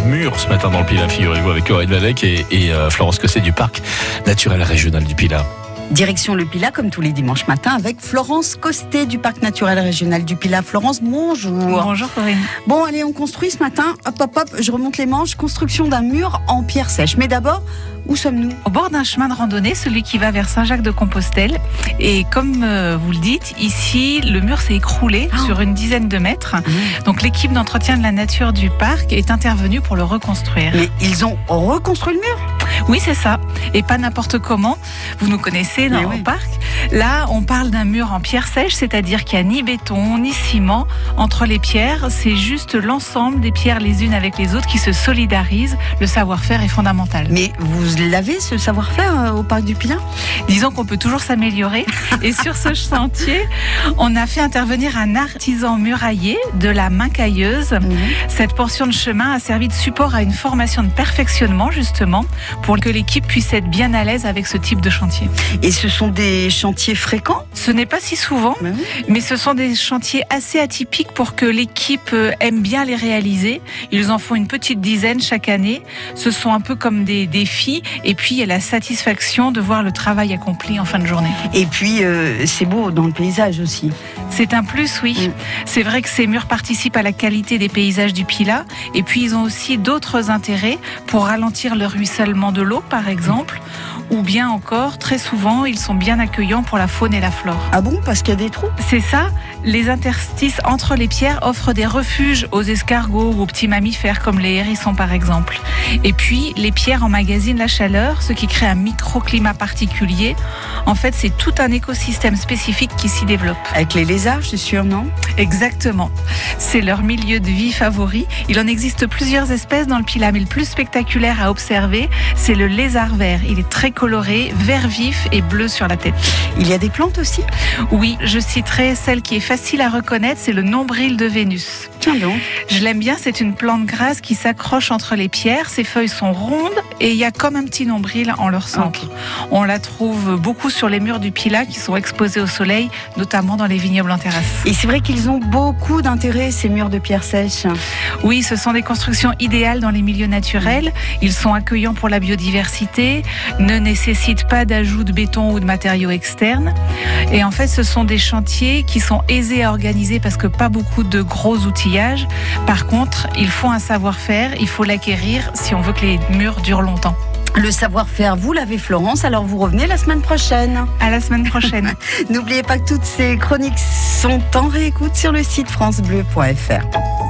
mur ce matin dans le Pilat, figurez-vous, avec Corinne Valec et, et euh, Florence Cosset du parc naturel régional du Pilat. Direction le Pilat, comme tous les dimanches matins, avec Florence Costet du Parc naturel régional du Pilat. Florence, bonjour. Bonjour Corinne. Bon, allez, on construit ce matin. Hop, hop, hop, je remonte les manches. Construction d'un mur en pierre sèche. Mais d'abord, où sommes-nous? Au bord d'un chemin de randonnée, celui qui va vers Saint-Jacques-de-Compostelle. Et comme euh, vous le dites, ici, le mur s'est écroulé Ah. sur une dizaine de mètres. Donc l'équipe d'entretien de la nature du parc est intervenue pour le reconstruire. Mais ils ont reconstruit le mur? Oui, c'est ça. Et pas n'importe comment. Vous nous connaissez dans le oui. parc. Là, on parle d'un mur en pierre sèche, c'est-à-dire qu'il n'y a ni béton, ni ciment entre les pierres. C'est juste l'ensemble des pierres les unes avec les autres qui se solidarisent. Le savoir-faire est fondamental. Mais vous l'avez, ce savoir-faire, euh, au Parc du Pilat Disons qu'on peut toujours s'améliorer. Et sur ce chantier, on a fait intervenir un artisan murailler de la main cailleuse. Cette portion de chemin a servi de support à une formation de perfectionnement, justement, pour que l'équipe puisse être bien à l'aise avec ce type de chantier. Et ce sont des chantiers fréquents? Ce n'est pas si souvent, oui. mais ce sont des chantiers assez atypiques pour que l'équipe euh, aime bien les réaliser. Ils en font une petite dizaine chaque année. Ce sont un peu comme des défis. Et puis, il y a la satisfaction de voir le travail accompli en fin de journée. Et puis, euh, c'est beau dans le paysage aussi. C'est un plus, oui. Mm. C'est vrai que ces murs participent à la qualité des paysages du Pilat. Et puis, ils ont aussi d'autres intérêts pour ralentir le ruissellement de l'eau, par exemple. Ou bien encore, très souvent, ils sont bien accueillants pour la faune et la flore. Ah bon Parce qu'il y a des trous? C'est ça, les interstices entre les pierres offrent des refuges aux escargots ou aux petits mammifères comme les hérissons par exemple. Et puis, les pierres emmagasinent la chaleur, ce qui crée un microclimat particulier. En fait, c'est tout un écosystème spécifique qui s'y développe. Avec les lézards, je suis sûre, non? Exactement. C'est leur milieu de vie favori. Il en existe plusieurs espèces dans le Pilat, mais le plus spectaculaire à observer, c'est le lézard vert. Il est très coloré, vert vif et bleu sur la tête. Il y a des plantes aussi? Oui, je citerai celle qui est facile à reconnaître, c'est le nombril de Vénus. Tiens donc. Je l'aime bien, c'est une plante grasse qui s'accroche entre les pierres. Ses feuilles sont rondes et il y a comme un petit nombril en leur centre. On la trouve beaucoup sur les murs du Pilat qui sont exposés au soleil, notamment dans les vignobles en terrasse. Et c'est vrai qu'ils ont beaucoup d'intérêt, ces murs de pierre sèche. Oui, ce sont des constructions idéales dans les milieux naturels. Ils sont accueillants pour la biodiversité, ne nécessitent pas d'ajout de béton ou de matériaux externes. Et en fait, ce sont des chantiers qui sont aisés à organiser parce que pas beaucoup de gros outillages. Par contre, il faut un savoir-faire, il faut l'acquérir si on veut que les murs durent longtemps. Le savoir-faire, vous l'avez Florence, alors vous revenez la semaine prochaine. À la semaine prochaine. N'oubliez pas que toutes ces chroniques sont en réécoute sur le site francebleu.fr.